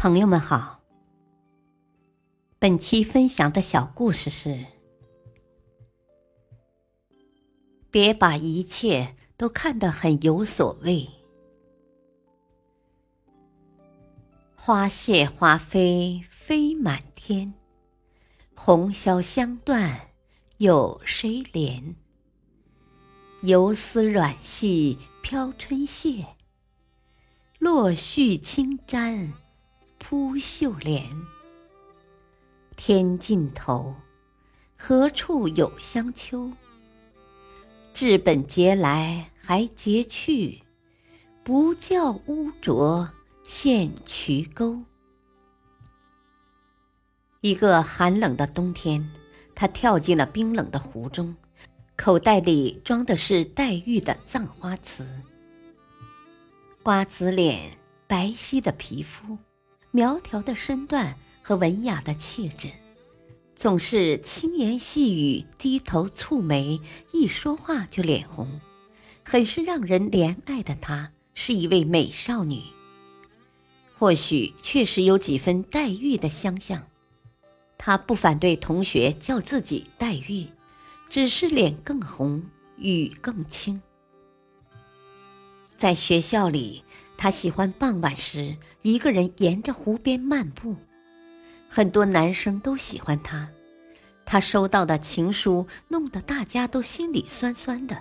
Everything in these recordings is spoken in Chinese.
朋友们好，本期分享的小故事是：别把一切都看得很有所谓。花谢花飞飞满天，红消香断有谁怜？游丝软系飘春榭，落絮轻沾扑绣帘。天尽头，何处有香丘？治本节来还节去，不教污浊现渠沟。一个寒冷的冬天，他跳进了冰冷的湖中。口袋里装的是黛玉的葬花瓷。瓜子脸，白皙的皮肤，苗条的身段和文雅的气质，总是轻言细语，低头蹙眉，一说话就脸红，很是让人怜爱的她，是一位美少女。或许确实有几分黛玉的相像，她不反对同学叫自己黛玉。只是脸更红，雨更轻。在学校里，他喜欢傍晚时一个人沿着湖边漫步，很多男生都喜欢他。他收到的情书弄得大家都心里酸酸的。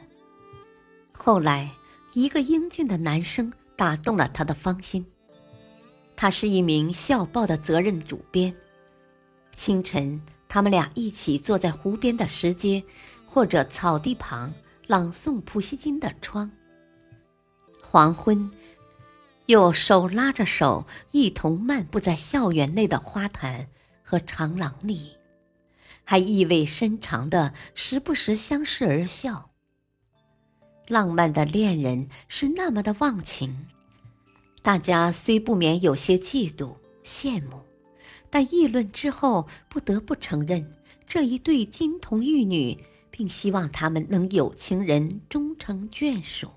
后来，一个英俊的男生打动了他的芳心。他是一名校报的责任主编。清晨。他们俩一起坐在湖边的石阶，或者草地旁朗诵普希金的《窗》。黄昏，又手拉着手一同漫步在校园内的花坛和长廊里，还意味深长的时不时相视而笑。浪漫的恋人是那么的忘情，大家虽不免有些嫉妒羡慕。但议论之后，不得不承认这一对金童玉女，并希望他们能有情人终成眷属。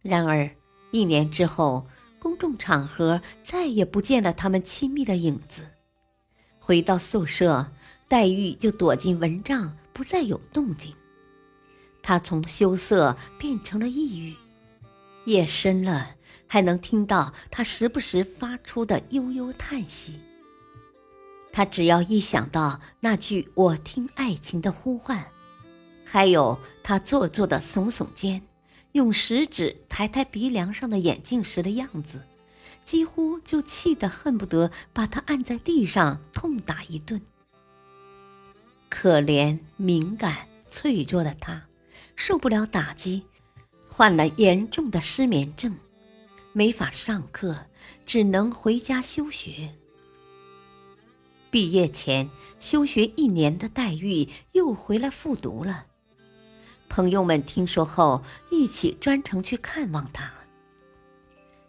然而，一年之后，公众场合再也不见了他们亲密的影子。回到宿舍，黛玉就躲进蚊帐，不再有动静。她从羞涩变成了抑郁。夜深了。还能听到他时不时发出的悠悠叹息。他只要一想到那句“我听爱情的呼唤”，还有他做作的耸耸肩，用食指抬抬鼻梁上的眼镜时的样子，几乎就气得恨不得把他按在地上痛打一顿。可怜敏感脆弱的他，受不了打击，患了严重的失眠症。没法上课，只能回家休学。毕业前休学一年的黛玉又回来复读了。朋友们听说后，一起专程去看望他。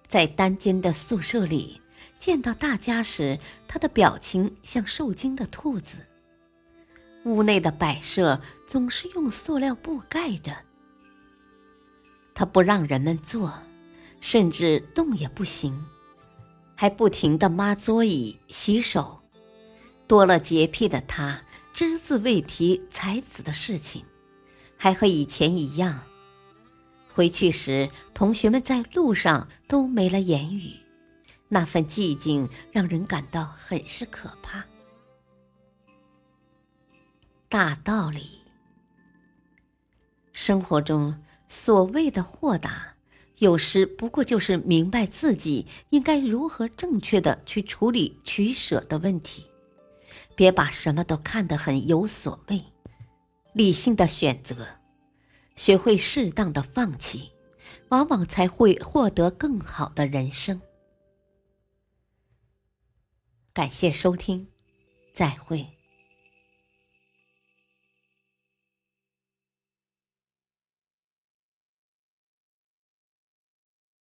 在单间的宿舍里见到大家时，他的表情像受惊的兔子。屋内的摆设总是用塑料布盖着，他不让人们坐。甚至动也不行，还不停地抹桌椅、洗手。多了洁癖的他，只字未提才子的事情，还和以前一样。回去时，同学们在路上都没了言语，那份寂静让人感到很是可怕。大道理，生活中所谓的豁达。有时不过就是明白自己应该如何正确的去处理取舍的问题，别把什么都看得很有所谓，理性的选择，学会适当的放弃，往往才会获得更好的人生。感谢收听，再会。